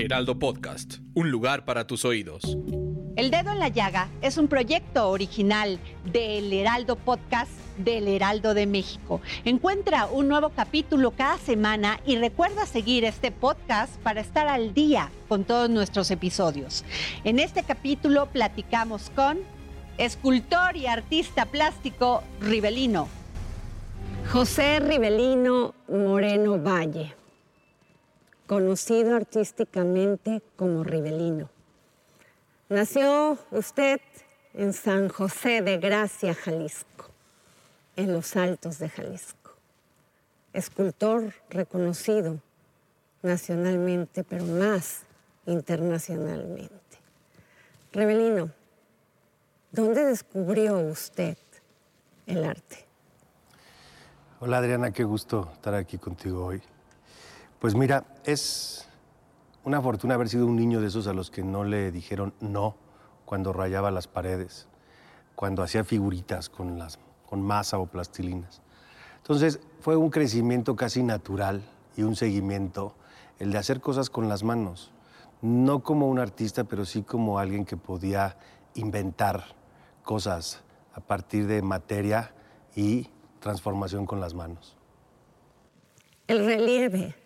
Heraldo Podcast, un lugar para tus oídos. El Dedo en la Llaga es un proyecto original del Heraldo Podcast del Heraldo de México. Encuentra un nuevo capítulo cada semana y recuerda seguir este podcast para estar al día con todos nuestros episodios. En este capítulo platicamos con escultor y artista plástico Rivelino. José Rivelino Moreno Valle, conocido artísticamente como Rivelino. Nació usted en San José de Gracia, Jalisco, en los Altos de Jalisco. Escultor reconocido nacionalmente, pero más internacionalmente. Rebelino, ¿dónde descubrió usted el arte? Hola Adriana, qué gusto estar aquí contigo hoy. Pues mira, es una fortuna haber sido un niño de esos a los que no le dijeron no cuando rayaba las paredes, cuando hacía figuritas con, las, con masa o plastilinas. Entonces fue un crecimiento casi natural y un seguimiento el de hacer cosas con las manos, no como un artista, pero sí como alguien que podía inventar cosas a partir de materia y transformación con las manos. El relieve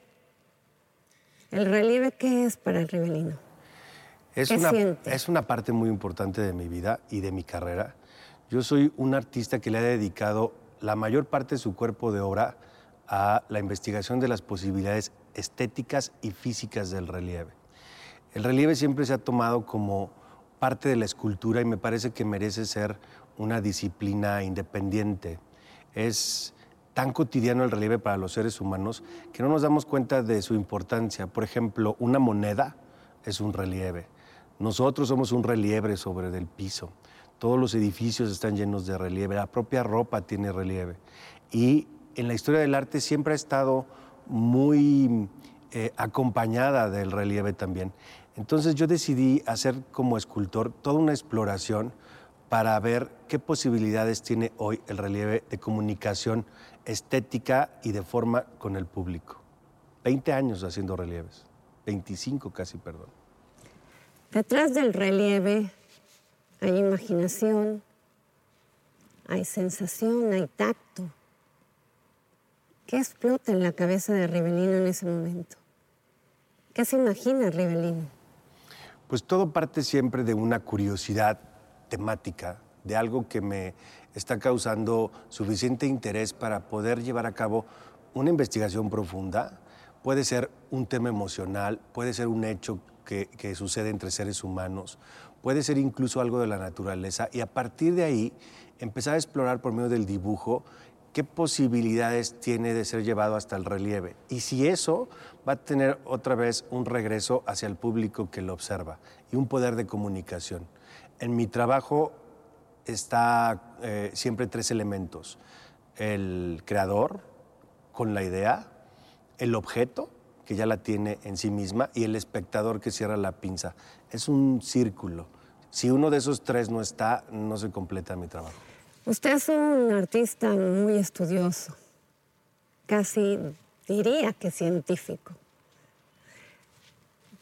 ¿El relieve qué es para el rivelino? Es, una, es una parte muy importante de mi vida y de mi carrera. Yo soy un artista que le ha dedicado la mayor parte de su cuerpo de obra a la investigación de las posibilidades estéticas y físicas del relieve. El relieve siempre se ha tomado como parte de la escultura y me parece que merece ser una disciplina independiente. Es tan cotidiano el relieve para los seres humanos que no nos damos cuenta de su importancia. Por ejemplo, una moneda es un relieve. Nosotros somos un relieve sobre el piso. Todos los edificios están llenos de relieve. La propia ropa tiene relieve. Y en la historia del arte siempre ha estado muy eh, acompañada del relieve también. Entonces yo decidí hacer como escultor toda una exploración para ver qué posibilidades tiene hoy el relieve de comunicación estética y de forma con el público. 20 años haciendo relieves, 25 casi, perdón. Detrás del relieve hay imaginación, hay sensación, hay tacto. ¿Qué explota en la cabeza de Rivelino en ese momento? ¿Qué se imagina Rivelino? Pues todo parte siempre de una curiosidad temática, de algo que me está causando suficiente interés para poder llevar a cabo una investigación profunda. Puede ser un tema emocional, puede ser un hecho que, sucede entre seres humanos, puede ser incluso algo de la naturaleza y a partir de ahí empezar a explorar por medio del dibujo qué posibilidades tiene de ser llevado hasta el relieve. Y si eso va a tener otra vez un regreso hacia el público que lo observa y un poder de comunicación. En mi trabajo está eh, siempre tres elementos. El creador con la idea, el objeto, que ya la tiene en sí misma, y el espectador que cierra la pinza. Es un círculo. Si uno de esos tres no está, no se completa mi trabajo. Usted es un artista muy estudioso, casi diría que científico.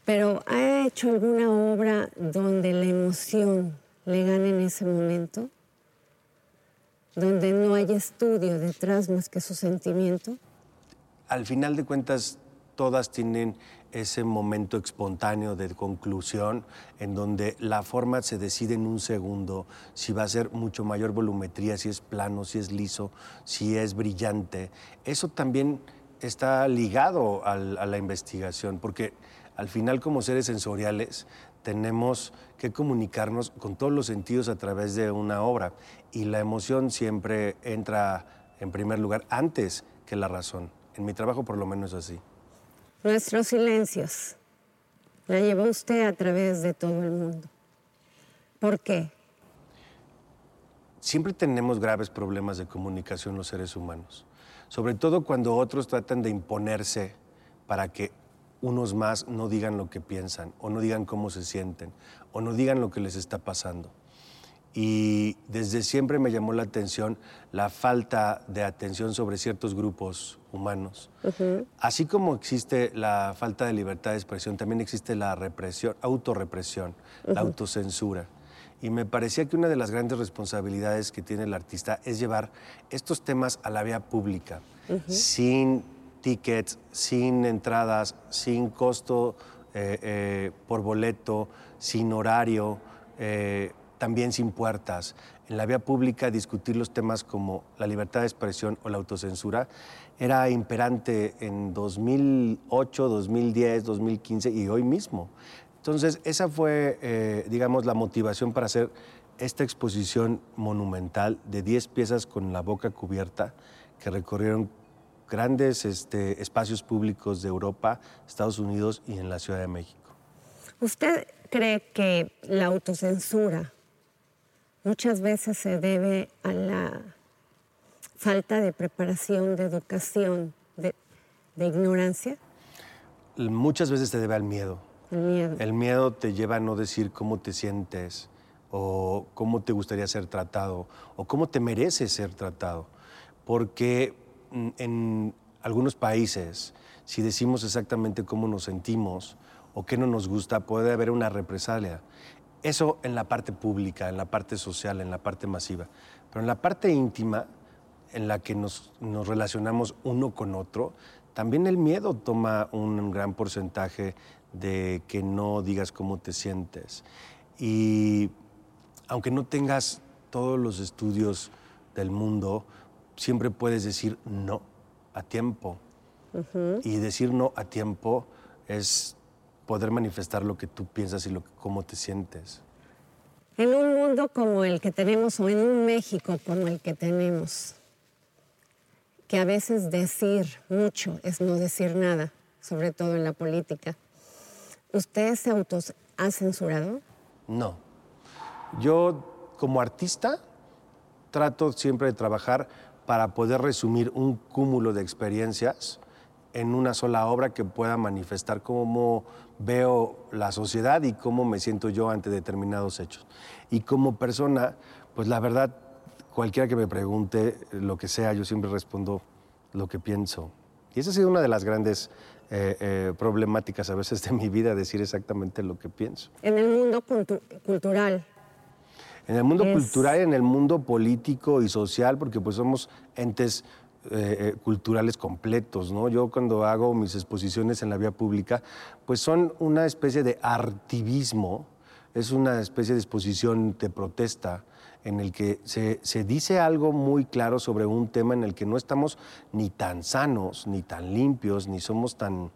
Pero ¿ha hecho alguna obra donde la emoción le gana en ese momento, donde no hay estudio detrás más que su sentimiento? Al final de cuentas, todas tienen ese momento espontáneo de conclusión en donde la forma se decide en un segundo si va a ser mucho mayor volumetría, si es plano, si es liso, si es brillante. Eso también está ligado a la investigación, porque al final como seres sensoriales tenemos que comunicarnos con todos los sentidos a través de una obra y la emoción siempre entra en primer lugar antes que la razón. En mi trabajo por lo menos así. Nuestros silencios la llevó usted a través de todo el mundo. ¿Por qué? Siempre tenemos graves problemas de comunicación los seres humanos, sobre todo cuando otros tratan de imponerse para que unos más no digan lo que piensan, o no digan cómo se sienten, o no digan lo que les está pasando. Y desde siempre me llamó la atención la falta de atención sobre ciertos grupos humanos. Así como existe la falta de libertad de expresión, también existe la represión, autorrepresión, la autocensura. Y me parecía que una de las grandes responsabilidades que tiene el artista es llevar estos temas a la vía pública, sin tickets, sin entradas, sin costo eh, eh, por boleto, sin horario, eh, también sin puertas. En la vía pública discutir los temas como la libertad de expresión o la autocensura era imperante en 2008, 2010, 2015 y hoy mismo. Entonces, esa fue, digamos, la motivación para hacer esta exposición monumental de 10 piezas con la boca cubierta que recorrieron grandes este, espacios públicos de Europa, Estados Unidos y en la Ciudad de México. ¿Usted cree que la autocensura muchas veces se debe a la falta de preparación, de educación, de, ignorancia? Muchas veces se debe al miedo. El miedo. El miedo te lleva a no decir cómo te sientes o cómo te gustaría ser tratado o cómo te mereces ser tratado. Porque en algunos países, si decimos exactamente cómo nos sentimos o qué no nos gusta, puede haber una represalia. Eso en la parte pública, en la parte social, en la parte masiva. Pero en la parte íntima, en la que nos, relacionamos uno con otro, también el miedo toma un gran porcentaje de que no digas cómo te sientes. Y aunque no tengas todos los estudios del mundo, siempre puedes decir no a tiempo. Y decir no a tiempo es poder manifestar lo que tú piensas y lo cómo te sientes. En un mundo como el que tenemos o en un México como el que tenemos, que a veces decir mucho es no decir nada, sobre todo en la política, ¿usted se autos ha censurado? No. Yo como artista trato siempre de trabajar para poder resumir un cúmulo de experiencias en una sola obra que pueda manifestar cómo veo la sociedad y cómo me siento yo ante determinados hechos. Y como persona, pues la verdad, cualquiera que me pregunte lo que sea, yo siempre respondo lo que pienso. Y esa ha sido una de las grandes eh, eh, problemáticas a veces de mi vida, decir exactamente lo que pienso. En el mundo cultural, en el mundo cultural, en el mundo político y social, porque pues somos entes eh, eh, culturales completos, ¿no? Yo cuando hago mis exposiciones en la vía pública, pues son una especie de artivismo, es una especie de exposición de protesta en el que se, dice algo muy claro sobre un tema en el que no estamos ni tan sanos, ni tan limpios, ni somos tan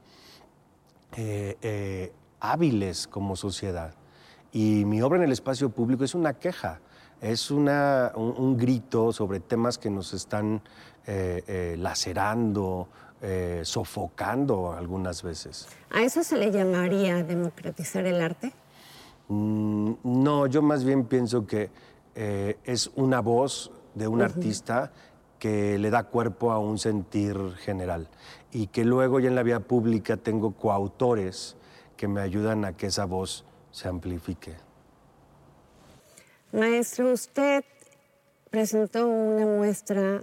eh, hábiles como sociedad. Y mi obra en el espacio público es una queja, es una, un, grito sobre temas que nos están eh, eh, lacerando, eh, sofocando algunas veces. ¿A eso se le llamaría democratizar el arte? Mm, no, yo más bien pienso que es una voz de un artista que le da cuerpo a un sentir general y que luego ya en la vía pública tengo coautores que me ayudan a que esa voz se amplifique. Maestro, usted presentó una muestra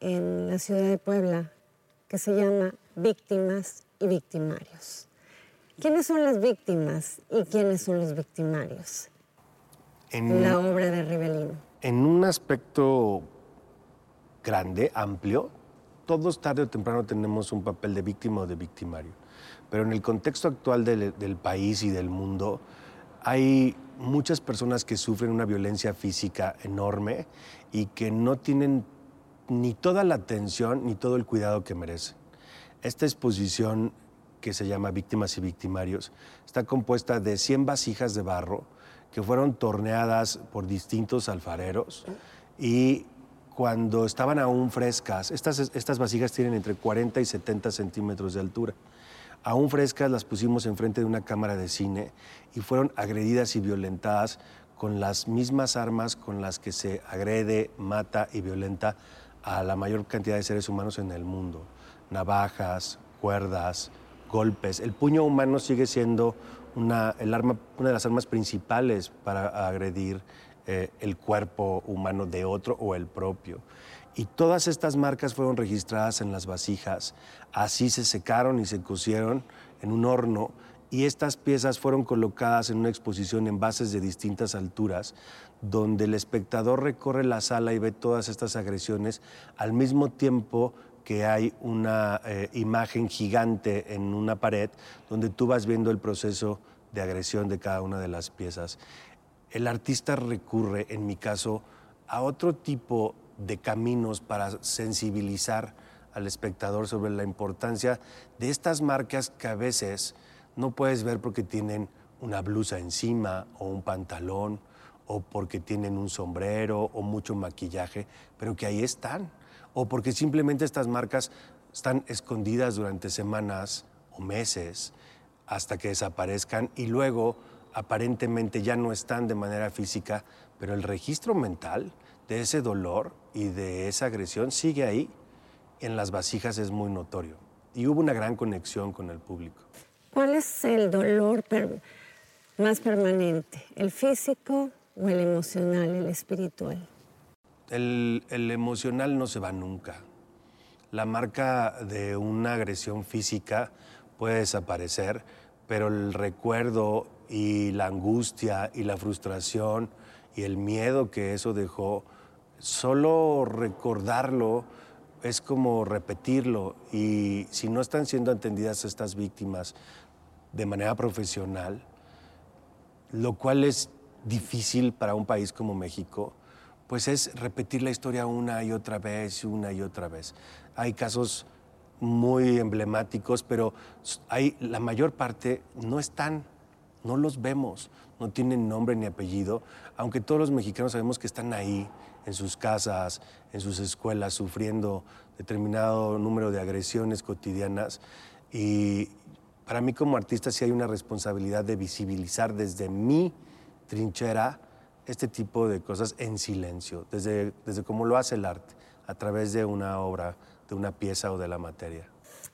en la ciudad de Puebla que se llama Víctimas y Victimarios. ¿Quiénes son las víctimas y quiénes son los victimarios? En la obra de Rivelino. En un aspecto grande, amplio, todos tarde o temprano tenemos un papel de víctima o de victimario. Pero en el contexto actual del, país y del mundo, hay muchas personas que sufren una violencia física enorme y que no tienen ni toda la atención ni todo el cuidado que merecen. Esta exposición que se llama Víctimas y Victimarios está compuesta de 100 vasijas de barro que fueron torneadas por distintos alfareros y cuando estaban aún frescas, estas, estas vasijas tienen entre 40 y 70 centímetros de altura, aún frescas las pusimos enfrente de una cámara de cine y fueron agredidas y violentadas con las mismas armas con las que se agrede, mata y violenta a la mayor cantidad de seres humanos en el mundo. Navajas, cuerdas, golpes. El puño humano sigue siendo una, el arma, una de las armas principales para agredir eh, el cuerpo humano de otro o el propio. Y todas estas marcas fueron registradas en las vasijas. Así se secaron y se cocieron en un horno y estas piezas fueron colocadas en una exposición en bases de distintas alturas, donde el espectador recorre la sala y ve todas estas agresiones al mismo tiempo que hay una eh, imagen gigante en una pared donde tú vas viendo el proceso de agresión de cada una de las piezas el artista recurre, en mi caso, a otro tipo de caminos para sensibilizar al espectador sobre la importancia de estas marcas que a veces no puedes ver porque tienen una blusa encima o un pantalón o porque tienen un sombrero o mucho maquillaje, pero que ahí están. O porque simplemente estas marcas están escondidas durante semanas o meses hasta que desaparezcan y luego aparentemente ya no están de manera física, pero el registro mental de ese dolor y de esa agresión sigue ahí. En las vasijas es muy notorio. Y hubo una gran conexión con el público. ¿Cuál es el dolor más permanente? ¿El físico o el emocional, el espiritual? El, el emocional no se va nunca. La marca de una agresión física puede desaparecer, pero el recuerdo y la angustia y la frustración y el miedo que eso dejó, solo recordarlo es como repetirlo y si no están siendo atendidas estas víctimas de manera profesional, lo cual es difícil para un país como México, pues es repetir la historia una y otra vez, una y otra vez. Hay casos muy emblemáticos, pero hay, la mayor parte no están no los vemos, no tienen nombre ni apellido, aunque todos los mexicanos sabemos que están ahí, en sus casas, en sus escuelas, sufriendo determinado número de agresiones cotidianas. Y para mí como artista sí hay una responsabilidad de visibilizar desde mi trinchera este tipo de cosas en silencio, desde, desde cómo lo hace el arte, a través de una obra, de una pieza o de la materia.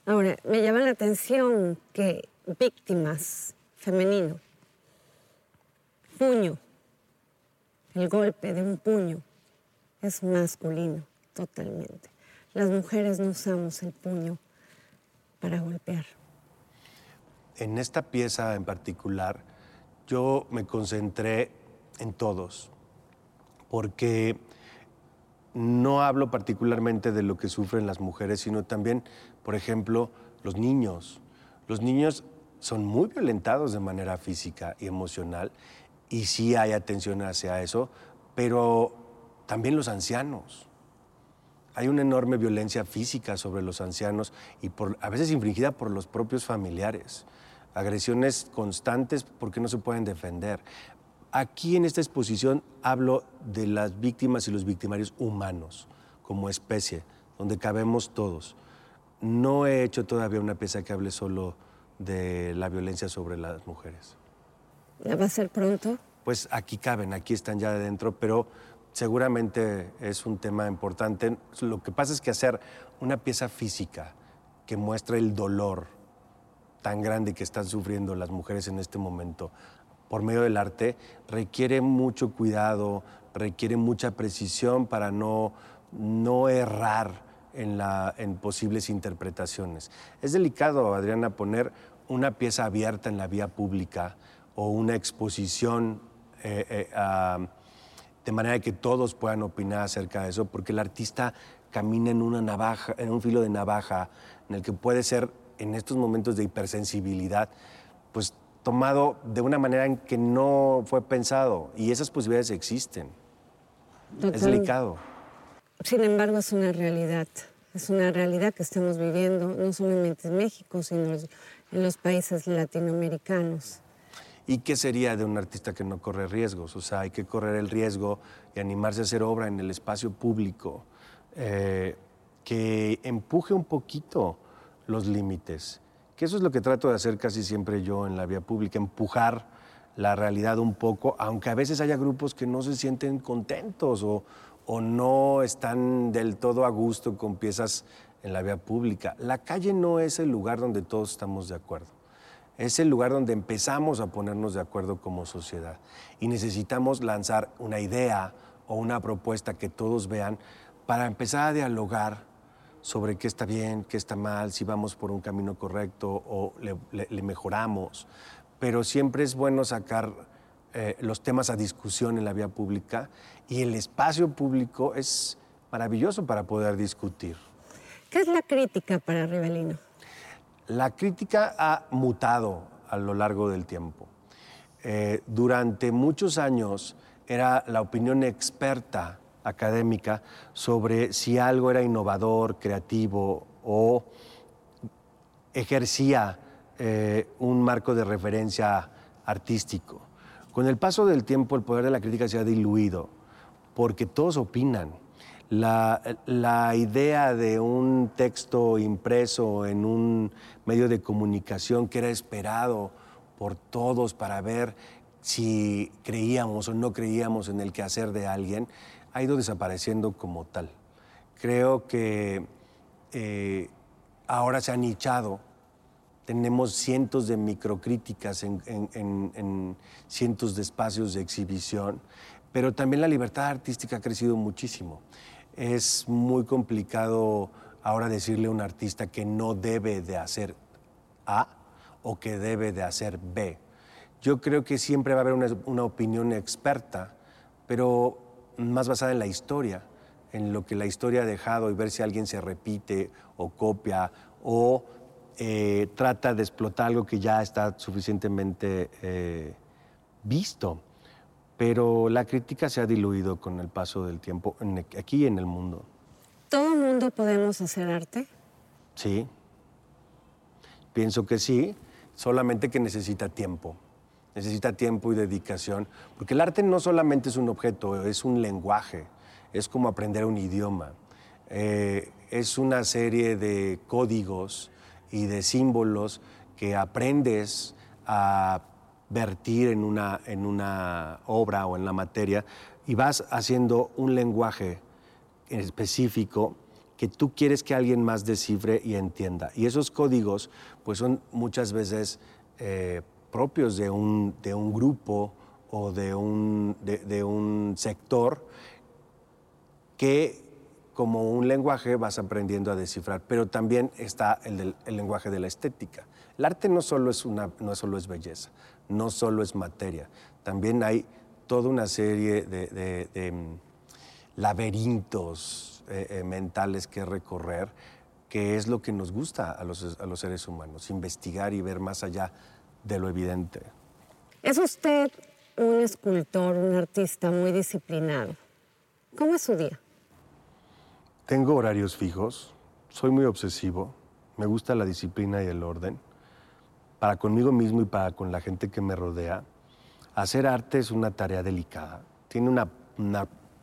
Ahora, me llama la atención que víctimas femenino. Puño. El golpe de un puño es masculino, totalmente. Las mujeres no usamos el puño para golpear. En esta pieza en particular, yo me concentré en todos, porque no hablo particularmente de lo que sufren las mujeres, sino también, por ejemplo, los niños. Los niños son muy violentados de manera física y emocional y sí hay atención hacia eso, pero también los ancianos. Hay una enorme violencia física sobre los ancianos y por, a veces infringida por los propios familiares. Agresiones constantes porque no se pueden defender. Aquí en esta exposición hablo de las víctimas y los victimarios humanos como especie, donde cabemos todos. No he hecho todavía una pieza que hable solo de la violencia sobre las mujeres. ¿Ya va a ser pronto? Pues aquí caben, aquí están ya adentro, pero seguramente es un tema importante. Lo que pasa es que hacer una pieza física que muestre el dolor tan grande que están sufriendo las mujeres en este momento por medio del arte requiere mucho cuidado, requiere mucha precisión para no, no errar en, posibles interpretaciones. Es delicado, Adriana, poner una pieza abierta en la vía pública o una exposición eh, eh, de manera que todos puedan opinar acerca de eso, porque el artista camina en una navaja, en un filo de navaja, en el que puede ser en estos momentos de hipersensibilidad, pues tomado de una manera en que no fue pensado y esas posibilidades existen. Es delicado. Sin embargo, es una realidad. Es una realidad que estamos viviendo, no solamente en México, sino en los países latinoamericanos. ¿Y qué sería de un artista que no corre riesgos? O sea, hay que correr el riesgo y animarse a hacer obra en el espacio público, eh, que empuje un poquito los límites. Que eso es lo que trato de hacer casi siempre yo en la vía pública, empujar la realidad un poco, aunque a veces haya grupos que no se sienten contentos o, o no están del todo a gusto con piezas en la vía pública. La calle no es el lugar donde todos estamos de acuerdo. Es el lugar donde empezamos a ponernos de acuerdo como sociedad. Y necesitamos lanzar una idea o una propuesta que todos vean para empezar a dialogar sobre qué está bien, qué está mal, si vamos por un camino correcto o le, mejoramos. Pero siempre es bueno sacar eh, los temas a discusión en la vía pública y el espacio público es maravilloso para poder discutir. ¿Qué es la crítica para Rivelino? La crítica ha mutado a lo largo del tiempo. Eh, durante muchos años era la opinión experta académica sobre si algo era innovador, creativo o ejercía eh, un marco de referencia artístico. Con el paso del tiempo el poder de la crítica se ha diluido porque todos opinan la, idea de un texto impreso en un medio de comunicación que era esperado por todos para ver si creíamos o no creíamos en el quehacer de alguien, ha ido desapareciendo como tal. Creo que eh, ahora se ha nichado, tenemos cientos de microcríticas en cientos de espacios de exhibición, pero también la libertad artística ha crecido muchísimo es muy complicado ahora decirle a un artista que no debe de hacer A o que debe de hacer B. Yo creo que siempre va a haber una, opinión experta, pero más basada en la historia, en lo que la historia ha dejado y ver si alguien se repite o copia o eh, trata de explotar algo que ya está suficientemente eh, visto pero la crítica se ha diluido con el paso del tiempo aquí en el mundo. ¿Todo el mundo podemos hacer arte? Sí, pienso que sí, solamente que necesita tiempo. Necesita tiempo y dedicación, porque el arte no solamente es un objeto, es un lenguaje, es como aprender un idioma. Eh, es una serie de códigos y de símbolos que aprendes a vertir en una, en una obra o en la materia y vas haciendo un lenguaje específico que tú quieres que alguien más descifre y entienda. Y esos códigos pues son muchas veces eh, propios de un, de un, grupo o de un, de, un sector que como un lenguaje vas aprendiendo a descifrar, pero también está el, el lenguaje de la estética. El arte no solo es, una, no solo es belleza, no solo es materia, también hay toda una serie de, mm, laberintos eh, eh, mentales que recorrer, que es lo que nos gusta a los, a los seres humanos, investigar y ver más allá de lo evidente. Es usted un escultor, un artista muy disciplinado. ¿Cómo es su día? Tengo horarios fijos, soy muy obsesivo, me gusta la disciplina y el orden para conmigo mismo y para con la gente que me rodea, hacer arte es una tarea delicada. Tiene una,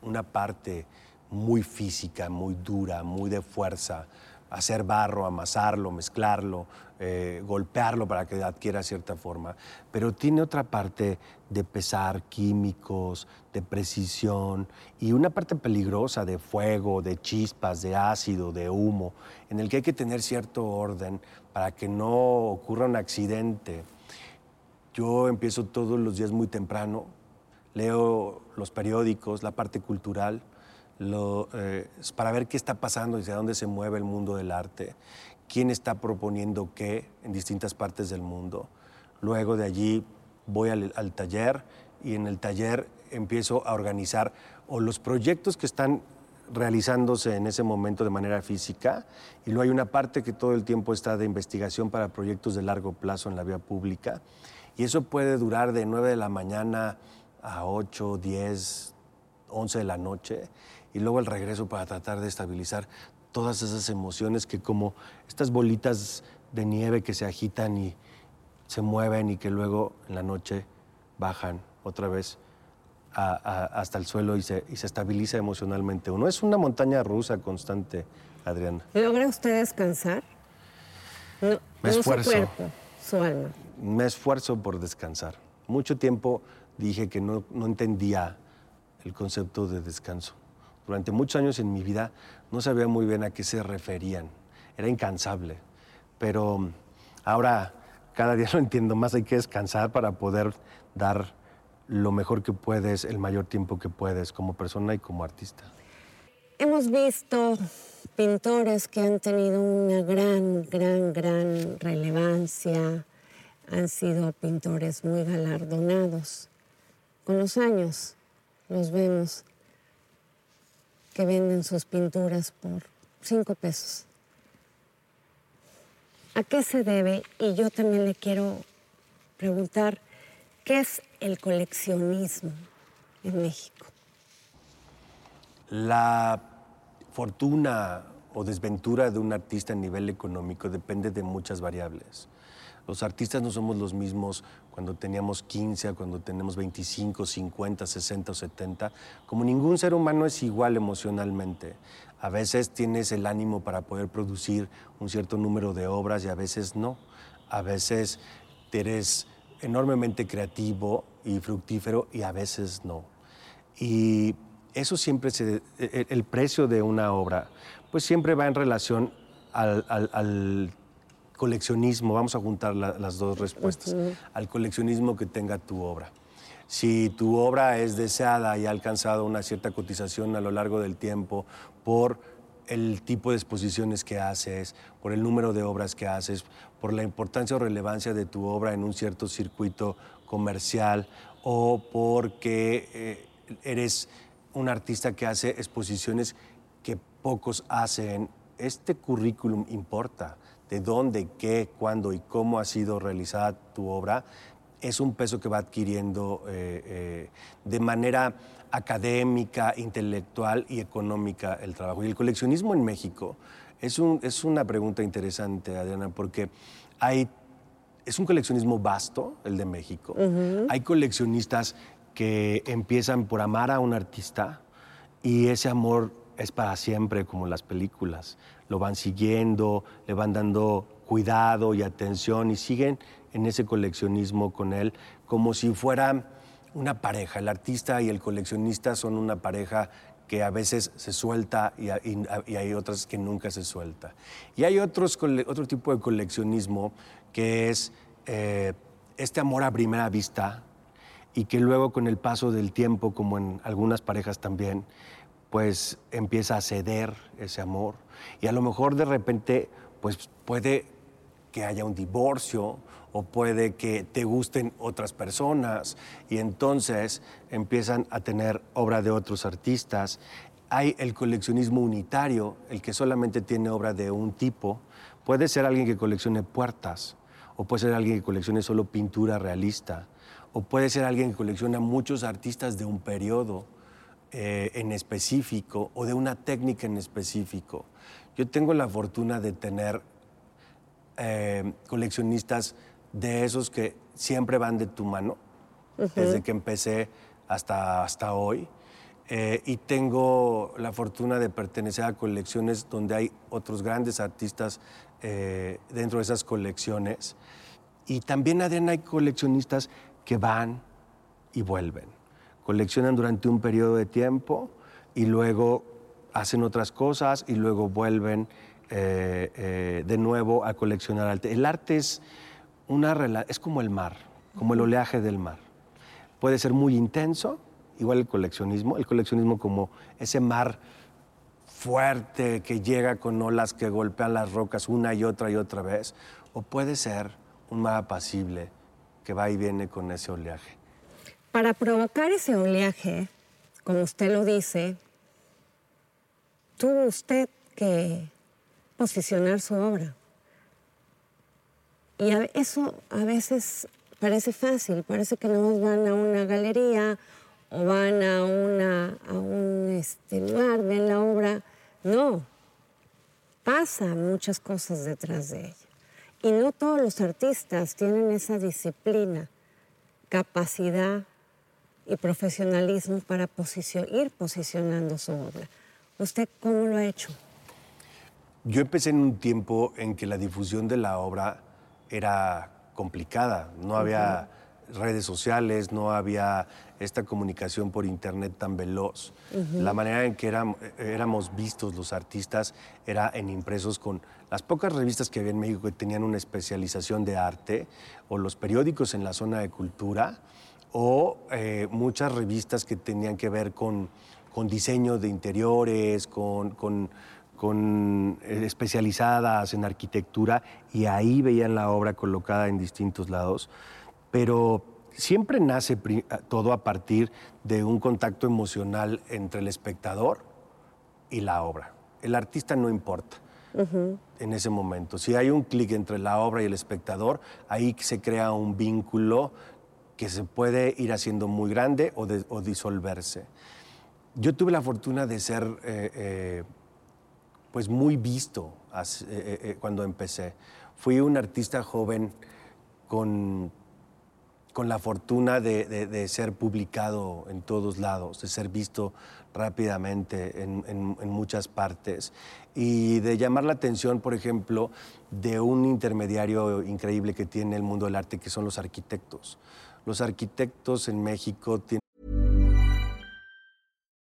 una, parte muy física, muy dura, muy de fuerza. Hacer barro, amasarlo, mezclarlo, eh, golpearlo para que adquiera cierta forma. Pero tiene otra parte de pesar químicos, de precisión y una parte peligrosa de fuego, de chispas, de ácido, de humo, en el que hay que tener cierto orden para que no ocurra un accidente. Yo empiezo todos los días muy temprano, leo los periódicos, la parte cultural, eh, para ver qué está pasando y hacia dónde se mueve el mundo del arte, quién está proponiendo qué en distintas partes del mundo. Luego de allí voy al, al taller y en el taller empiezo a organizar o los proyectos que están realizándose en ese momento de manera física y luego hay una parte que todo el tiempo está de investigación para proyectos de largo plazo en la vía pública. Y eso puede durar de 9 de la mañana a 8, 10, 11 de la noche y luego el regreso para tratar de estabilizar todas esas emociones que como estas bolitas de nieve que se agitan y se mueven y que luego en la noche bajan otra vez hasta el suelo y se, y se estabiliza emocionalmente uno. Es una montaña rusa constante, Adriana. ¿Logra usted descansar? Me esfuerzo. Su cuerpo, su alma. Me esfuerzo por descansar. Mucho tiempo dije que no, no entendía el concepto de descanso. Durante muchos años en mi vida no sabía muy bien a qué se referían. Era incansable. Pero ahora cada día lo entiendo más. Hay que descansar para poder dar lo mejor que puedes, el mayor tiempo que puedes como persona y como artista. Hemos visto pintores que han tenido una gran, gran, gran relevancia, han sido pintores muy galardonados. Con los años los vemos que venden sus pinturas por cinco pesos. ¿A qué se debe? Y yo también le quiero preguntar, ¿qué es el coleccionismo en México? La fortuna o desventura de un artista a nivel económico depende de muchas variables. Los artistas no somos los mismos cuando teníamos 15, cuando tenemos 25, 50, 60 o 70. Como ningún ser humano es igual emocionalmente. A veces tienes el ánimo para poder producir un cierto número de obras y a veces no. A veces eres enormemente creativo y fructífero y a veces no. Y eso siempre se, el precio de una obra, pues siempre va en relación al, al coleccionismo, vamos a juntar las dos respuestas, al coleccionismo que tenga tu obra. Si tu obra es deseada y ha alcanzado una cierta cotización a lo largo del tiempo por el tipo de exposiciones que haces, por el número de obras que haces, por la importancia o relevancia de tu obra en un cierto circuito comercial o porque eh, eres un artista que hace exposiciones que pocos hacen, este currículum importa de dónde, qué, cuándo y cómo ha sido realizada tu obra, es un peso que va adquiriendo eh, eh, de manera académica, intelectual y económica el trabajo. Y el coleccionismo en México es, un, es una pregunta interesante, Adriana, porque hay, es un coleccionismo vasto, el de México. Hay coleccionistas que empiezan por amar a un artista y ese amor es para siempre, como las películas lo van siguiendo, le van dando cuidado y atención y siguen en ese coleccionismo con él como si fuera una pareja. El artista y el coleccionista son una pareja que a veces se suelta y, hay otras que nunca se suelta. Y hay otros, otro tipo de coleccionismo que es eh, este amor a primera vista y que luego con el paso del tiempo, como en algunas parejas también, pues empieza a ceder ese amor y a lo mejor de repente pues puede que haya un divorcio o puede que te gusten otras personas y entonces empiezan a tener obra de otros artistas. Hay el coleccionismo unitario, el que solamente tiene obra de un tipo. Puede ser alguien que coleccione puertas o puede ser alguien que coleccione solo pintura realista o puede ser alguien que colecciona muchos artistas de un periodo eh, en específico o de una técnica en específico. Yo tengo la fortuna de tener eh, coleccionistas de esos que siempre van de tu mano, desde que empecé hasta, hasta hoy. Eh, y tengo la fortuna de pertenecer a colecciones donde hay otros grandes artistas dentro de esas colecciones. Y también, Adriana, hay coleccionistas que van y vuelven coleccionan durante un periodo de tiempo y luego hacen otras cosas y luego vuelven eh, eh, de nuevo a coleccionar arte. El arte es, una, es como el mar, como el oleaje del mar. Puede ser muy intenso, igual el coleccionismo, el coleccionismo como ese mar fuerte que llega con olas que golpean las rocas una y otra y otra vez, o puede ser un mar apacible que va y viene con ese oleaje. Para provocar ese oleaje, como usted lo dice, tuvo usted que posicionar su obra. Y eso a veces parece fácil, parece que no van a una galería o van a, una, a un este, lugar, ven la obra. No, pasan muchas cosas detrás de ella. Y no todos los artistas tienen esa disciplina, capacidad y profesionalismo para ir posicionando su obra. ¿Usted cómo lo ha hecho? Yo empecé en un tiempo en que la difusión de la obra era complicada. No había redes sociales, no había esta comunicación por internet tan veloz. La manera en que éramos, vistos los artistas era en impresos con las pocas revistas que había en México que tenían una especialización de arte, o los periódicos en la zona de cultura, o eh, muchas revistas que tenían que ver con, con diseño de interiores, con, con, con eh, especializadas en arquitectura, y ahí veían la obra colocada en distintos lados. Pero siempre nace todo a partir de un contacto emocional entre el espectador y la obra. El artista no importa en ese momento. Si hay un clic entre la obra y el espectador, ahí se crea un vínculo que se puede ir haciendo muy grande o, disolverse. Yo tuve la fortuna de ser eh, eh, pues muy visto eh, cuando empecé. Fui un artista joven con con la fortuna de, ser publicado en todos lados, de ser visto rápidamente en, muchas partes y de llamar la atención, por ejemplo, de un intermediario increíble que tiene el mundo del arte, que son los arquitectos. Los arquitectos en México tienen...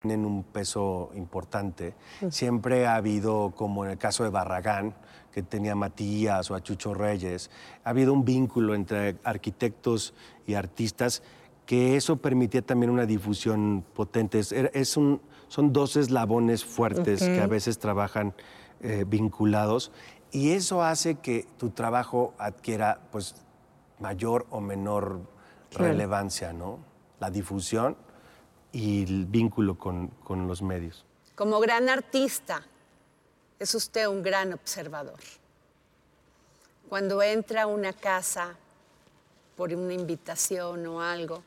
Tienen un peso importante. Siempre ha habido, como en el caso de Barragán, que tenía a Matías o a Chucho Reyes, ha habido un vínculo entre arquitectos y artistas que eso permitía también una difusión potente. Es, un, son dos eslabones fuertes que a veces trabajan eh, vinculados y eso hace que tu trabajo adquiera pues, mayor o menor relevancia, ¿no? La difusión y el vínculo con, con los medios. Como gran artista, es usted un gran observador. Cuando entra a una casa por una invitación o algo,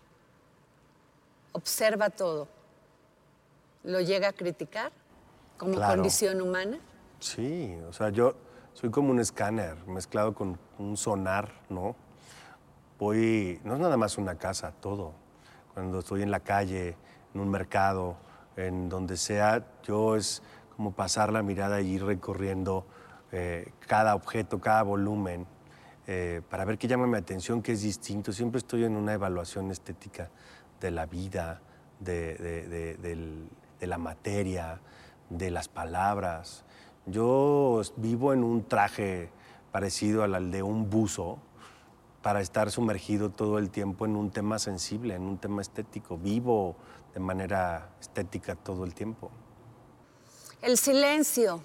observa todo. ¿Lo llega a criticar como condición humana? Sí, o sea, yo soy como un escáner mezclado con un sonar, ¿no? Voy, no es nada más una casa, todo. Cuando estoy en la calle, en un mercado, en donde sea, yo es como pasar la mirada y ir recorriendo eh, cada objeto, cada volumen, eh, para ver qué llama mi atención, qué es distinto. Siempre estoy en una evaluación estética de la vida, de, de la materia, de las palabras. Yo vivo en un traje parecido al de un buzo, para estar sumergido todo el tiempo en un tema sensible, en un tema estético. Vivo de manera estética todo el tiempo. El silencio,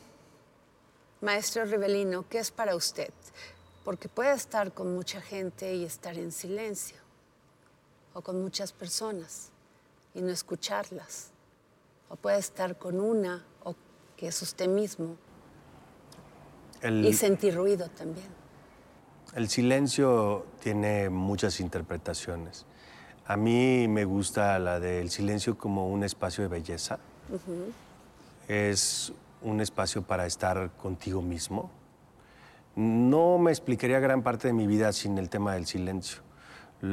maestro Rivelino, ¿qué es para usted? Porque puede estar con mucha gente y estar en silencio, o con muchas personas y no escucharlas, o puede estar con una, o que es usted mismo, y sentir ruido también. El silencio tiene muchas interpretaciones. A mí me gusta la del silencio como un espacio de belleza. Es un espacio para estar contigo mismo. No me explicaría gran parte de mi vida sin el tema del silencio.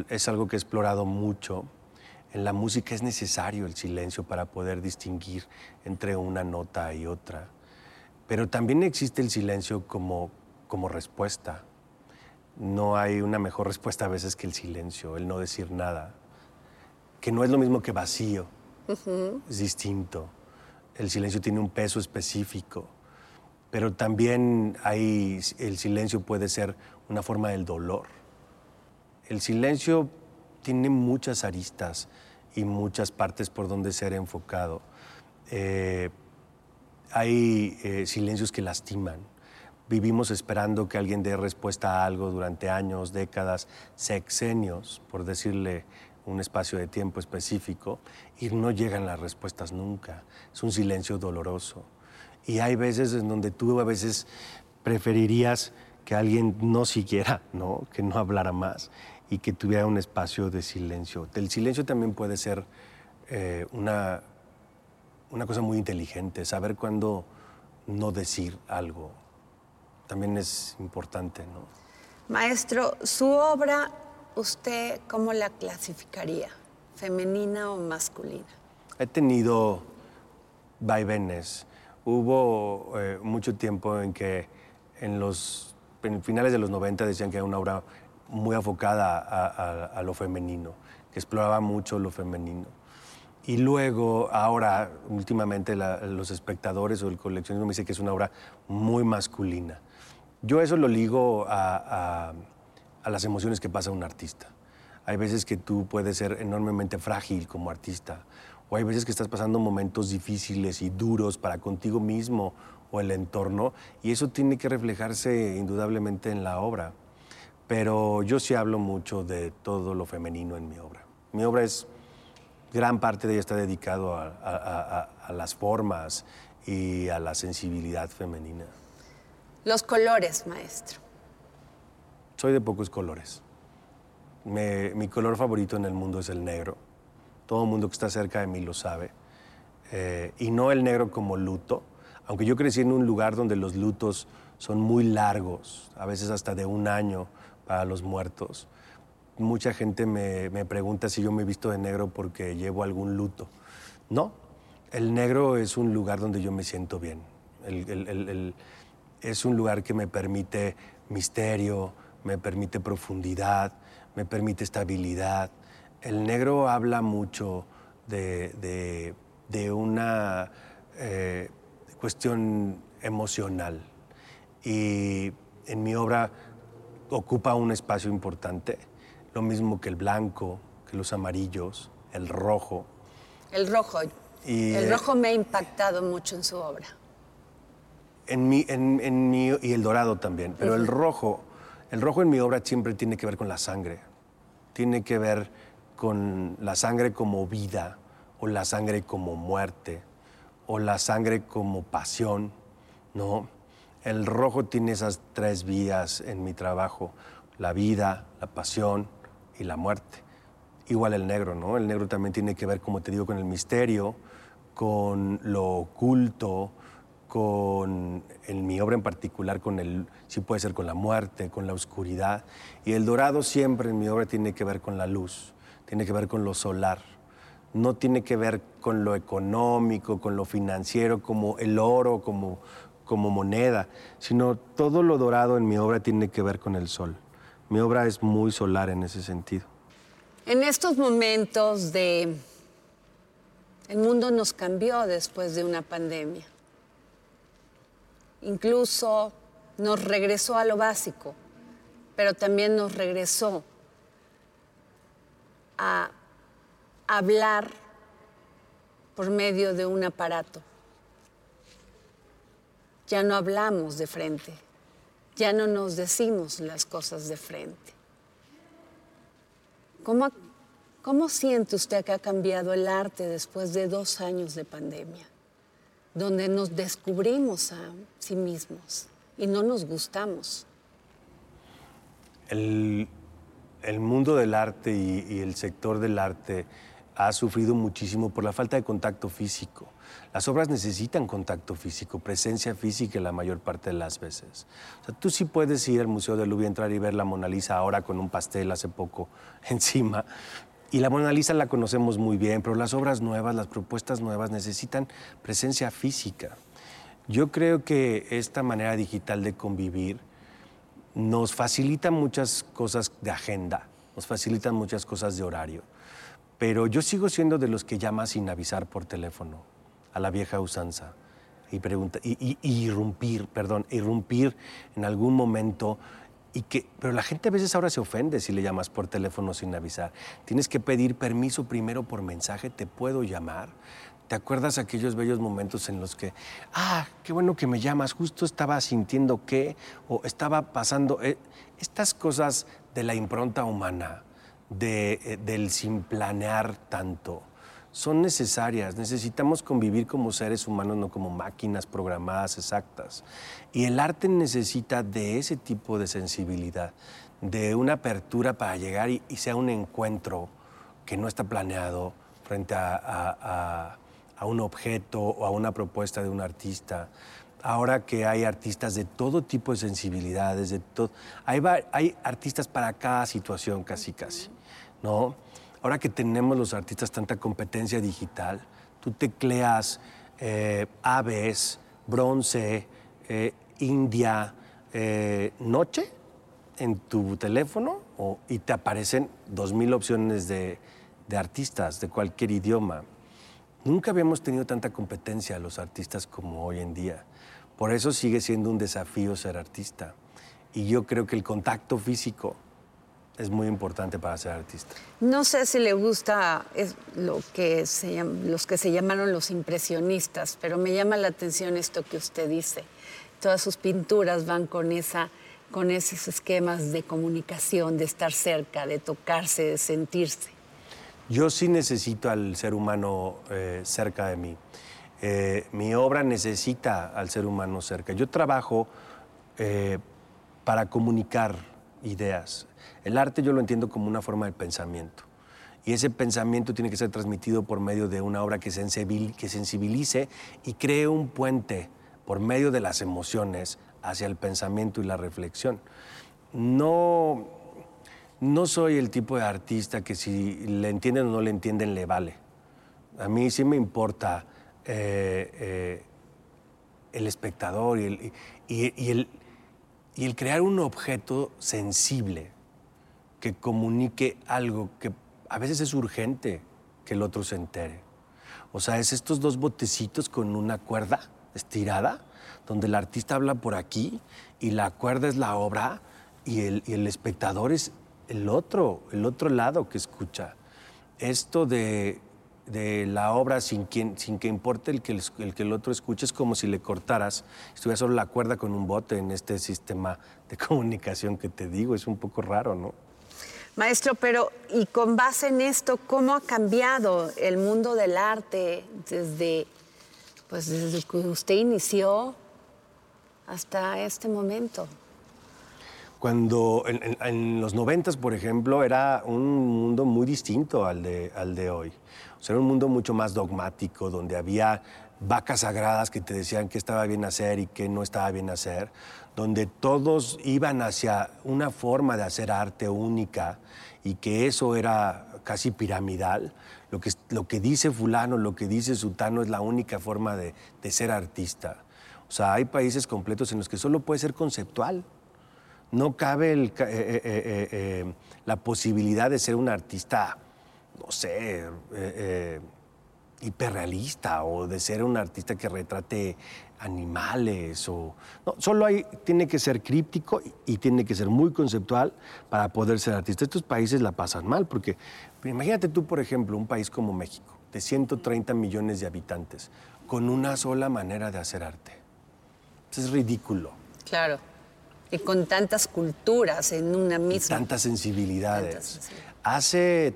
Es algo que he explorado mucho. En la música es necesario el silencio para poder distinguir entre una nota y otra. Pero también existe el silencio como, como respuesta. No hay una mejor respuesta a veces que el silencio, el no decir nada que no es lo mismo que vacío, es distinto. El silencio tiene un peso específico, pero también hay, el silencio puede ser una forma del dolor. El silencio tiene muchas aristas y muchas partes por donde ser enfocado. Eh, hay eh, silencios que lastiman. vivimos esperando que alguien dé respuesta a algo durante años, décadas, sexenios, por decirle un espacio de tiempo específico, y no llegan las respuestas nunca. Es un silencio doloroso. Y hay veces en donde tú a veces preferirías que alguien no siguiera, ¿no? que no hablara más y que tuviera un espacio de silencio. El silencio también puede ser eh, una, una cosa muy inteligente, saber cuándo no decir algo. También es importante, ¿no? Maestro, su obra, ¿usted cómo la clasificaría? ¿Femenina o masculina? He tenido vaivenes. Hubo eh, mucho tiempo en que en los finales de los 90 decían que era una obra muy enfocada a, lo femenino, que exploraba mucho lo femenino. Y luego, ahora, últimamente, los espectadores o el coleccionismo me dicen que es una obra muy masculina. Yo eso lo ligo a, a las emociones que pasa un artista. Hay veces que tú puedes ser enormemente frágil como artista, o hay veces que estás pasando momentos difíciles y duros para contigo mismo o el entorno, y eso tiene que reflejarse indudablemente en la obra. Pero yo sí hablo mucho de todo lo femenino en mi obra. Mi obra es, gran parte de ella está dedicado a, las formas y a la sensibilidad femenina. Los colores, maestro. Soy de pocos colores. mi color favorito en el mundo es el negro. Todo el mundo que está cerca de mí lo sabe. Eh, y no el negro como luto, aunque yo crecí en un lugar donde los lutos son muy largos, a veces hasta de un año para los muertos. Mucha gente me, pregunta si yo me he visto de negro porque llevo algún luto. No, el negro es un lugar donde yo me siento bien. es un lugar que me permite misterio, me permite profundidad, me permite estabilidad. El negro habla mucho de, una eh, cuestión emocional. Y en mi obra ocupa un espacio importante, lo mismo que el blanco, que los amarillos, el rojo. El rojo. Y, el rojo me ha impactado mucho en su obra. En mi, en, mi, y el dorado también, pero el rojo, el rojo en mi obra siempre tiene que ver con la sangre, tiene que ver con la sangre como vida o la sangre como muerte o la sangre como pasión, ¿no? El rojo tiene esas tres vías en mi trabajo, la vida, la pasión y la muerte. Igual el negro, ¿no? El negro también tiene que ver, como te digo, con el misterio, con lo oculto, con, en mi obra en particular, con el, si puede ser con la muerte, con la oscuridad. Y el dorado siempre en mi obra tiene que ver con la luz, tiene que ver con lo solar no tiene que ver con lo económico, con lo financiero, como el oro, como, como moneda, sino todo lo dorado en mi obra tiene que ver con el sol. Mi obra es muy solar en ese sentido. En estos momentos de... El mundo nos cambió después de una pandemia. Incluso nos regresó a lo básico, pero también nos regresó a hablar por medio de un aparato. Ya no hablamos de frente, ya no nos decimos las cosas de frente. ¿Cómo, ¿Cómo siente usted que ha cambiado el arte después de dos años de pandemia, donde nos descubrimos a sí mismos y no nos gustamos? El, mundo del arte y el sector del arte ha sufrido muchísimo por la falta de contacto físico. Las obras necesitan contacto físico, presencia física la mayor parte de las veces. Tú sí puedes ir al Museo de Louvre, entrar y ver la Mona Lisa ahora con un pastel hace poco encima. Y la Mona Lisa la conocemos muy bien, pero las obras nuevas, las propuestas nuevas necesitan presencia física. Yo creo que esta manera digital de convivir nos facilita muchas cosas de agenda, nos facilita muchas cosas de horario. Pero yo sigo siendo de los que llama sin avisar por teléfono a la vieja usanza y pregunta y, irrumpir, perdón, irrumpir en algún momento y que, pero la gente a veces ahora se ofende si le llamas por teléfono sin avisar. Tienes que pedir permiso primero por mensaje, te puedo llamar, ¿Te acuerdas aquellos bellos momentos en los que, ah, qué bueno que me llamas, justo estaba sintiendo que, o estaba pasando, eh, estas cosas de la impronta humana, de, eh, del sin planear tanto, son necesarias. Necesitamos convivir como seres humanos, no como máquinas programadas exactas. Y el arte necesita de ese tipo de sensibilidad, de una apertura para llegar y, sea un encuentro que no está planeado frente a, un objeto o a una propuesta de un artista. Ahora que hay artistas de todo tipo de sensibilidades, de todo, hay, hay artistas para cada situación casi casi, ¿no? Ahora que tenemos los artistas tanta competencia digital, tú tecleas eh, aves, bronce, eh, India, eh, noche en tu teléfono y te aparecen dos mil opciones de, artistas de cualquier idioma. Nunca habíamos tenido tanta competencia los artistas como hoy en día. Por eso sigue siendo un desafío ser artista. Y yo creo que el contacto físico es muy importante para ser artista. No sé si le gusta lo que se, los que se llamaron los impresionistas, pero me llama la atención esto que usted dice. Todas sus pinturas van con esa con esos esquemas de comunicación, de estar cerca, de tocarse, de sentirse. Yo sí necesito al ser humano eh, cerca de mí. Eh, mi obra necesita al ser humano cerca. Yo trabajo eh, para comunicar ideas. El arte yo lo entiendo como una forma de pensamiento. Y ese pensamiento tiene que ser transmitido por medio de una obra que sensibilice y cree un puente por medio de las emociones hacia el pensamiento y la reflexión. No, no soy el tipo de artista que si le entienden o no le entienden le vale. A mí sí me importa eh, eh, el espectador y el, y, el, y el crear un objeto sensible que comunique algo que a veces es urgente que el otro se entere. O sea, es estos dos botecitos con una cuerda estirada donde el artista habla por aquí y la cuerda es la obra y el, espectador es el otro, el otro lado que escucha. Esto de, la obra sin, sin que importe el que el, que el otro escuche es como si le cortaras, estuviera solo la cuerda con un bote en este sistema de comunicación que te digo, es un poco raro, ¿no? Maestro, pero y con base en esto, ¿cómo ha cambiado el mundo del arte desde, pues desde que usted inició hasta este momento? Cuando en, los noventas, por ejemplo, era un mundo muy distinto al de, al de hoy. O sea, era un mundo mucho más dogmático, donde había vacas sagradas que te decían qué estaba bien hacer y qué no estaba bien hacer, donde todos iban hacia una forma de hacer arte única y que eso era casi piramidal. Lo que, lo que dice fulano, lo que dice sutano es la única forma de, de ser artista. O sea, hay países completos en los que solo puede ser conceptual. No cabe eh, eh, eh, la posibilidad de ser un artista, no sé, hiperrealista o de ser un artista que retrate animales o no, solo hay tiene que ser críptico y, tiene que ser muy conceptual para poder ser artista. Estos países la pasan mal porque imagínate tú, por ejemplo, un país como México de 130 millones de habitantes con una sola manera de hacer arte es ridículo. Claro. Y con tantas culturas en una misma. tantas sensibilidades. Hace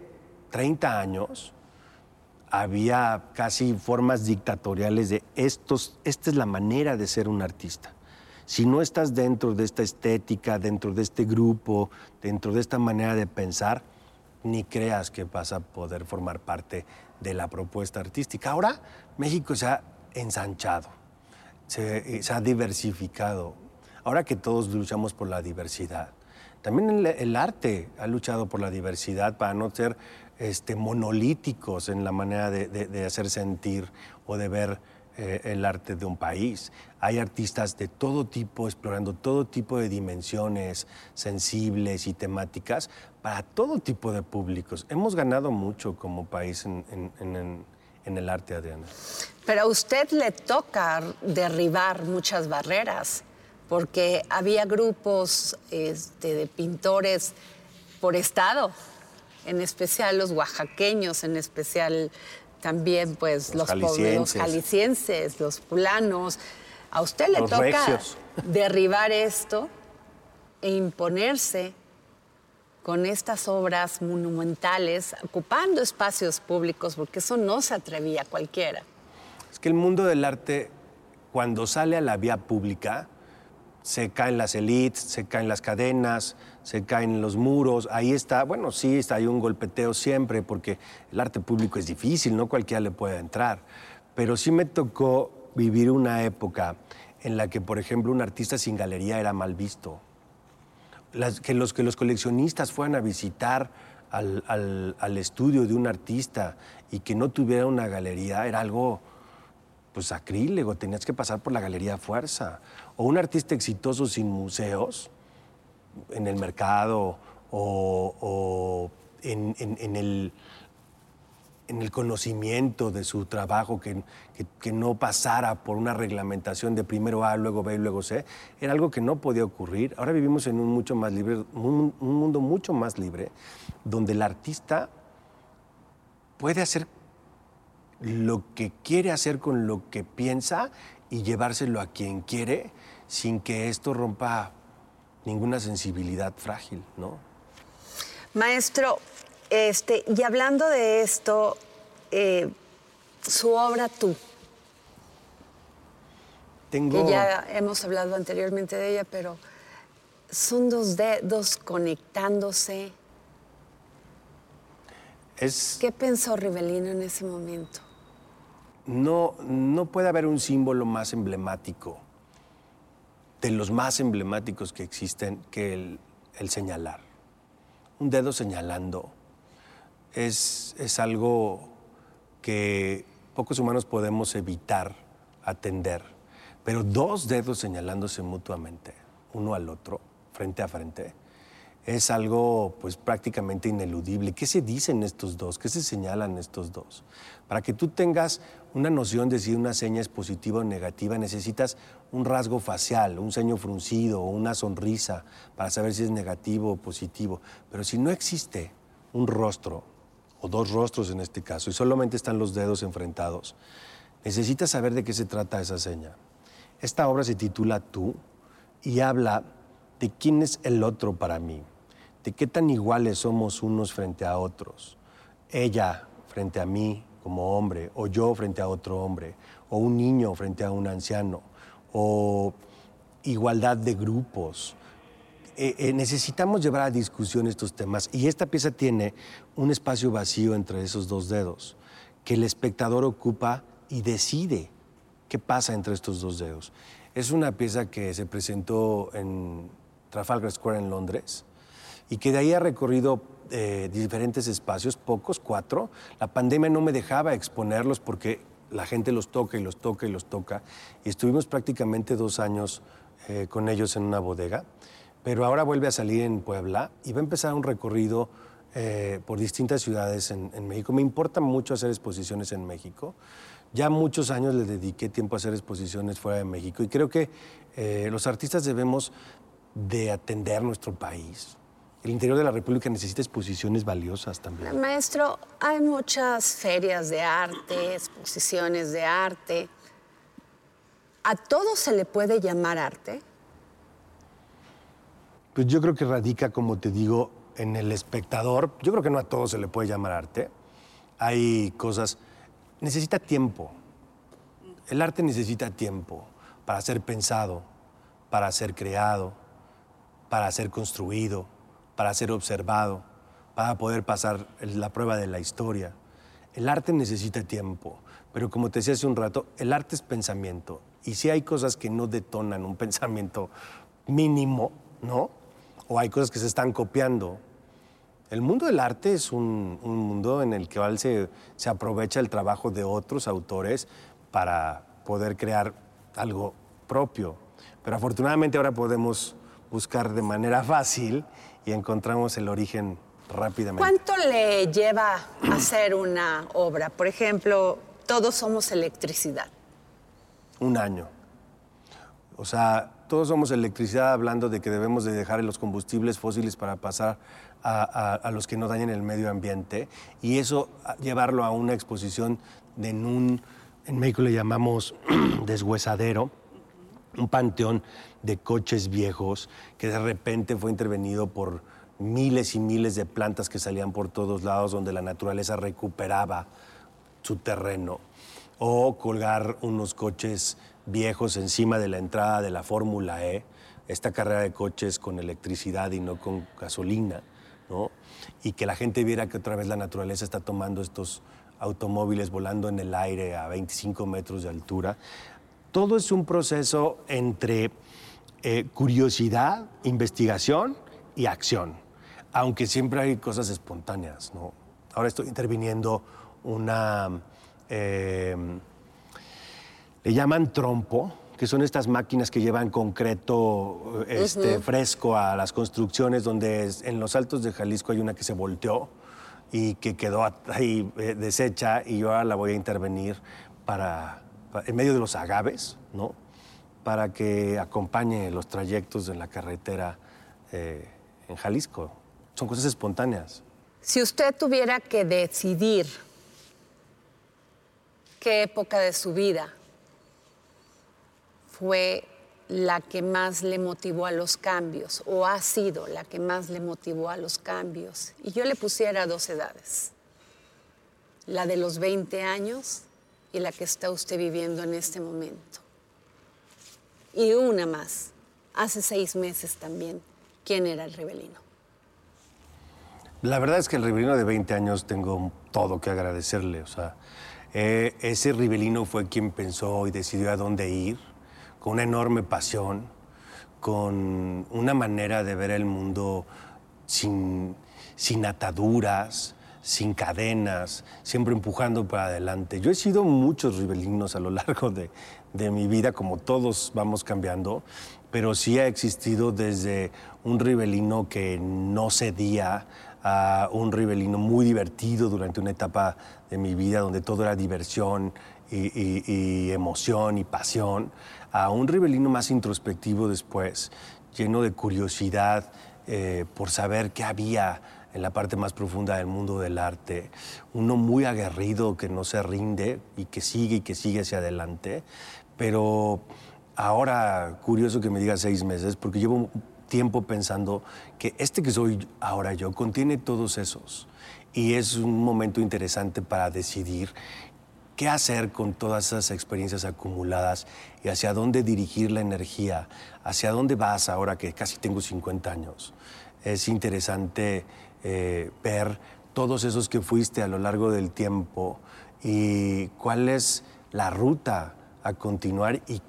30 años había casi formas dictatoriales de estos, esta es la manera de ser un artista. Si no estás dentro de esta estética, dentro de este grupo, dentro de esta manera de pensar, ni creas que vas a poder formar parte de la propuesta artística. Ahora México se ha ensanchado se, ha diversificado. Ahora que todos luchamos por la diversidad, también el, arte ha luchado por la diversidad para no ser este, monolíticos en la manera de, hacer sentir o de ver eh, el arte de un país. Hay artistas de todo tipo explorando todo tipo de dimensiones sensibles y temáticas para todo tipo de públicos. Hemos ganado mucho como país en, el arte, Adriana. Pero a usted le toca derribar muchas barreras, porque había grupos este, de pintores por estado, en especial los oaxaqueños, en especial también pues Los los, pobres, los jaliscienses. jaliscienses, los fulanos. A usted le Los toca regios. derribar esto e imponerse con estas obras monumentales, ocupando espacios públicos, porque eso no se atrevía cualquiera. Es que el mundo del arte, cuando sale a la vía pública, se caen las elites, se caen las cadenas, se caen los muros. Ahí está, bueno, sí, está ahí un golpeteo siempre, porque el arte público es difícil, no cualquiera le puede entrar. Pero sí me tocó vivir una época en la que, por ejemplo, un artista sin galería era mal visto. Que, los, que los coleccionistas fueran a visitar al, al- al estudio de un artista y que no tuviera una galería era algo pues sacrílego, tenías que pasar por la galería a fuerza. O un artista exitoso sin museos en el mercado o, en, el, en el conocimiento de su trabajo, que, que- no pasara por una reglamentación de primero A, luego B y luego C, era algo que no podía ocurrir. Ahora vivimos en un, mucho más libre, un mundo mucho más libre, donde el artista puede hacer lo que quiere hacer con lo que piensa y llevárselo a quien quiere sin que esto rompa ninguna sensibilidad frágil, ¿no? Maestro, este, y hablando de esto, eh, su obra Tú, Tengo... que ya hemos hablado anteriormente de ella, pero son dos dedos conectándose. Es, ¿Qué pensó Rivelino en ese momento? no, no puede haber un símbolo más emblemático, de los más emblemáticos que existen, que el, señalar. Un dedo señalando es, es algo que pocos humanos podemos evitar atender, pero dos dedos señalándose mutuamente, uno al otro, frente a frente, es algo pues prácticamente ineludible. ¿Qué se dicen estos dos? ¿Qué se señalan estos dos? Para que tú tengas una noción de si una seña es positiva o negativa, necesitas un rasgo facial, un ceño fruncido o una sonrisa para saber si es negativo o positivo. Pero si no existe un rostro, o dos rostros en este caso, y solamente están los dedos enfrentados, necesitas saber de qué se trata esa seña. Esta obra se titula Tú y habla de quién es el otro para mí, de qué tan iguales somos unos frente a otros. Ella frente a mí como hombre, o yo frente a otro hombre, o un niño frente a un anciano, o igualdad de grupos. Eh, eh, necesitamos llevar a discusión estos temas y esta pieza tiene un espacio vacío entre esos dos dedos que el espectador ocupa y decide qué pasa entre estos dos dedos. Es una pieza que se presentó en Trafalgar Square en Londres y que de ahí ha recorrido eh, diferentes espacios, pocos, cuatro. La pandemia no me dejaba exponerlos porque la gente los toca y los toca y los toca. Y estuvimos prácticamente dos años eh, con ellos en una bodega. Pero ahora vuelve a salir en Puebla y va a empezar un recorrido eh, por distintas ciudades en, en México. Me importa mucho hacer exposiciones en México. Ya muchos años le dediqué tiempo a hacer exposiciones fuera de México y creo que eh, los artistas debemos de atender nuestro país. El interior de la República necesita exposiciones valiosas también. Maestro, hay muchas ferias de arte, exposiciones de arte. ¿A todo se le puede llamar arte? Pues yo creo que radica, como te digo, en el espectador. Yo creo que no a todo se le puede llamar arte. Hay cosas... Necesita tiempo. El arte necesita tiempo para ser pensado, para ser creado, para ser construido, para ser observado, para poder pasar la prueba de la historia. El arte necesita tiempo, pero como te decía hace un rato, el arte es pensamiento. Y si hay cosas que no detonan un pensamiento mínimo, ¿no? O hay cosas que se están copiando. El mundo del arte es un, un mundo en el que se, se aprovecha el trabajo de otros autores para poder crear algo propio. Pero afortunadamente ahora podemos buscar de manera fácil y encontramos el origen rápidamente. ¿Cuánto le lleva hacer una obra? Por ejemplo, todos somos electricidad. Un año. O sea, todos somos electricidad hablando de que debemos de dejar los combustibles fósiles para pasar a, los que no dañen el medio ambiente y eso llevarlo a una exposición en un, en México le llamamos deshuesadero, un panteón de coches viejos que de repente fue intervenido por miles y miles de plantas que salían por todos lados donde la naturaleza recuperaba su terreno o colgar unos coches viejos encima de la entrada de la Fórmula E, esta carrera de coches con electricidad y no con gasolina, y que la gente viera que otra vez la naturaleza está tomando estos automóviles volando en el aire a 25 metros de altura. Todo es un proceso entre eh, curiosidad, investigación y acción, aunque siempre hay cosas espontáneas. ¿no? Ahora estoy interviniendo una eh, le llaman trompo, que son estas máquinas que llevan concreto este, fresco a las construcciones, donde en los altos de Jalisco hay una que se volteó y que quedó ahí eh, deshecha y yo ahora la voy a intervenir para, en medio de los agaves, ¿no? Para que acompañe los trayectos en la carretera eh, en Jalisco. Son cosas espontáneas. Si usted tuviera que decidir qué época de su vida fue la que más le motivó a los cambios o ha sido la que más le motivó a los cambios. Y yo le pusiera dos edades, la de los 20 años y la que está usted viviendo en este momento. Y una más, hace seis meses también, ¿quién era el rebelino? La verdad es que el rebelino de 20 años tengo todo que agradecerle. O sea, eh, ese ribelino fue quien pensó y decidió a dónde ir, con una enorme pasión, con una manera de ver el mundo sin, sin ataduras, sin cadenas, siempre empujando para adelante. Yo he sido muchos ribelinos a lo largo de, de mi vida, como todos vamos cambiando, pero sí ha existido desde un ribelino que no cedía a un ribelino muy divertido durante una etapa de mi vida donde todo era diversión y, emoción y pasión, a un ribelino más introspectivo después, lleno de curiosidad eh, por saber qué había en la parte más profunda del mundo del arte, uno muy aguerrido que no se rinde y que sigue y que sigue hacia adelante, pero ahora curioso que me diga seis meses, porque llevo tiempo pensando que este que soy ahora yo contiene todos esos. Y es un momento interesante para decidir qué hacer con todas esas experiencias acumuladas y hacia dónde dirigir la energía, hacia dónde vas ahora que casi tengo 50 años. Es interesante eh, ver todos esos que fuiste a lo largo del tiempo y cuál es la ruta a continuar y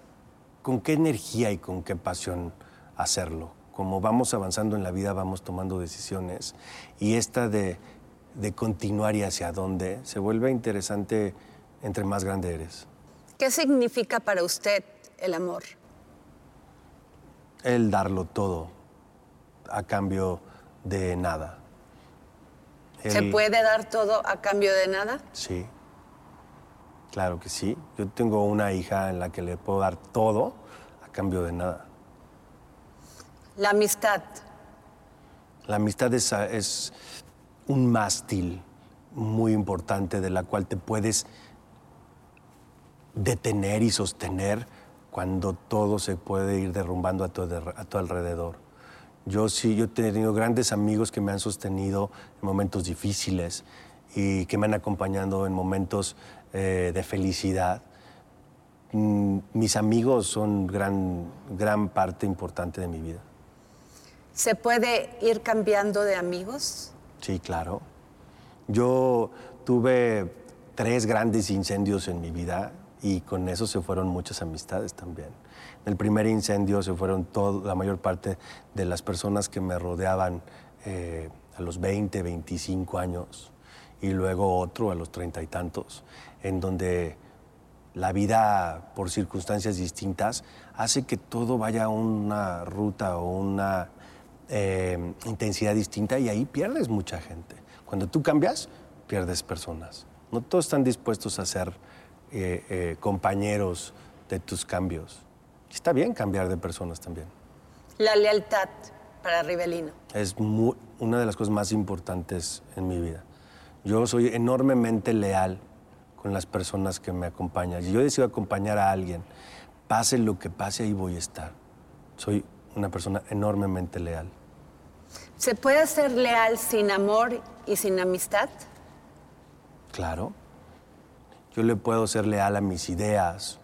con qué energía y con qué pasión hacerlo como vamos avanzando en la vida, vamos tomando decisiones. Y esta de, continuar y hacia dónde se vuelve interesante entre más grande eres. ¿Qué significa para usted el amor? El darlo todo a cambio de nada. ¿Se puede dar todo a cambio de nada? Sí, claro que sí. Yo tengo una hija en la que le puedo dar todo a cambio de nada. La amistad. La amistad es, un mástil muy importante de la cual te puedes detener y sostener cuando todo se puede ir derrumbando a tu, a tu alrededor. Yo sí, yo he tenido grandes amigos que me han sostenido en momentos difíciles y que me han acompañado en momentos eh, de felicidad. Mm, mis amigos son gran, gran parte importante de mi vida. ¿Se puede ir cambiando de amigos? Sí, claro. Yo tuve tres grandes incendios en mi vida y con eso se fueron muchas amistades también. El primer incendio se fueron todo, la mayor parte de las personas que me rodeaban eh, a los 20, 25 años y luego otro a los treinta y tantos, en donde la vida por circunstancias distintas hace que todo vaya a una ruta o una eh, intensidad distinta y ahí pierdes mucha gente. Cuando tú cambias, pierdes personas. No todos están dispuestos a ser eh, compañeros de tus cambios. Está bien cambiar de personas también. La lealtad para Rivelino. Es una de las cosas más importantes en mi vida. Yo soy enormemente leal con las personas que me acompañan. Si yo decido acompañar a alguien, pase lo que pase, ahí voy a estar. Soy una persona enormemente leal. ¿Se puede ser leal sin amor y sin amistad? Claro. Yo le puedo ser leal a mis ideas,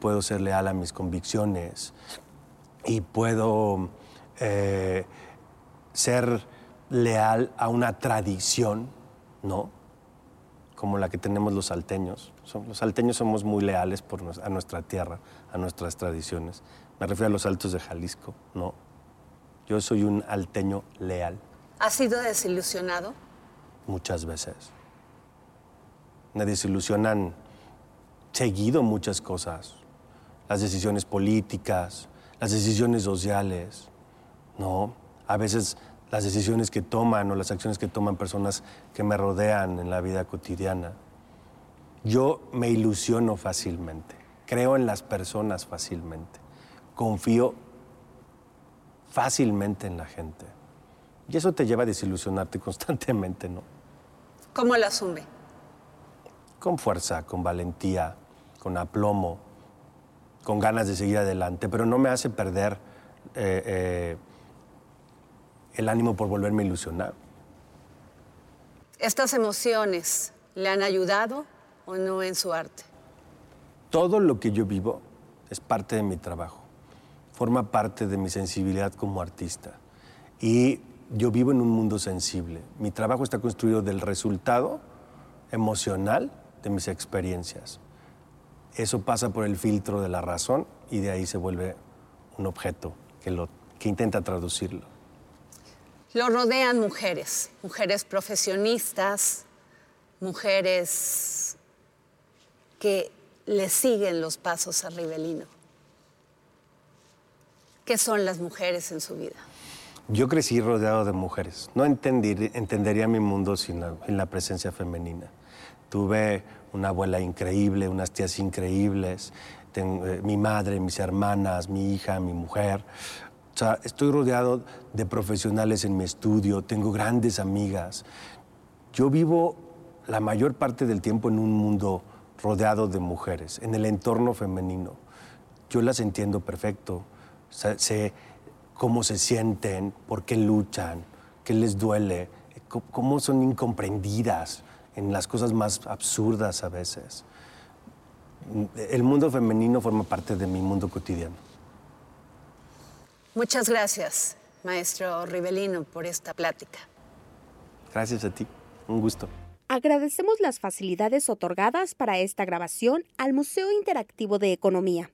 puedo ser leal a mis convicciones y puedo eh, ser leal a una tradición, ¿no? Como la que tenemos los salteños. Los salteños somos muy leales por, a nuestra tierra, a nuestras tradiciones. Me refiero a los altos de Jalisco, ¿no? Yo soy un alteño leal. ¿Has sido desilusionado? Muchas veces. Me desilusionan seguido muchas cosas. Las decisiones políticas, las decisiones sociales, ¿no? A veces las decisiones que toman o las acciones que toman personas que me rodean en la vida cotidiana. Yo me ilusiono fácilmente, creo en las personas fácilmente, confío fácilmente en la gente. Y eso te lleva a desilusionarte constantemente, ¿no? ¿Cómo lo asume? Con fuerza, con valentía, con aplomo, con ganas de seguir adelante, pero no me hace perder eh, eh, el ánimo por volverme a ilusionar. ¿Estas emociones le han ayudado o no en su arte? Todo lo que yo vivo es parte de mi trabajo, forma parte de mi sensibilidad como artista. Y yo vivo en un mundo sensible. Mi trabajo está construido del resultado emocional de mis experiencias. Eso pasa por el filtro de la razón y de ahí se vuelve un objeto que, lo, que intenta traducirlo. Lo rodean mujeres, mujeres profesionistas, mujeres que le siguen los pasos a Rivelino. ¿Qué son las mujeres en su vida? Yo crecí rodeado de mujeres. No entendería mi mundo sin la, presencia femenina. Tuve una abuela increíble, unas tías increíbles, eh, mi madre, mis hermanas, mi hija, mi mujer. O sea, estoy rodeado de profesionales en mi estudio, tengo grandes amigas. Yo vivo la mayor parte del tiempo en un mundo rodeado de mujeres, en el entorno femenino. Yo las entiendo perfecto. sé cómo se sienten, por qué luchan, qué les duele, cómo son incomprendidas en las cosas más absurdas a veces. El mundo femenino forma parte de mi mundo cotidiano. Muchas gracias, maestro Rivelino, por esta plática. Gracias a ti, un gusto. Agradecemos las facilidades otorgadas para esta grabación al Museo Interactivo de Economía.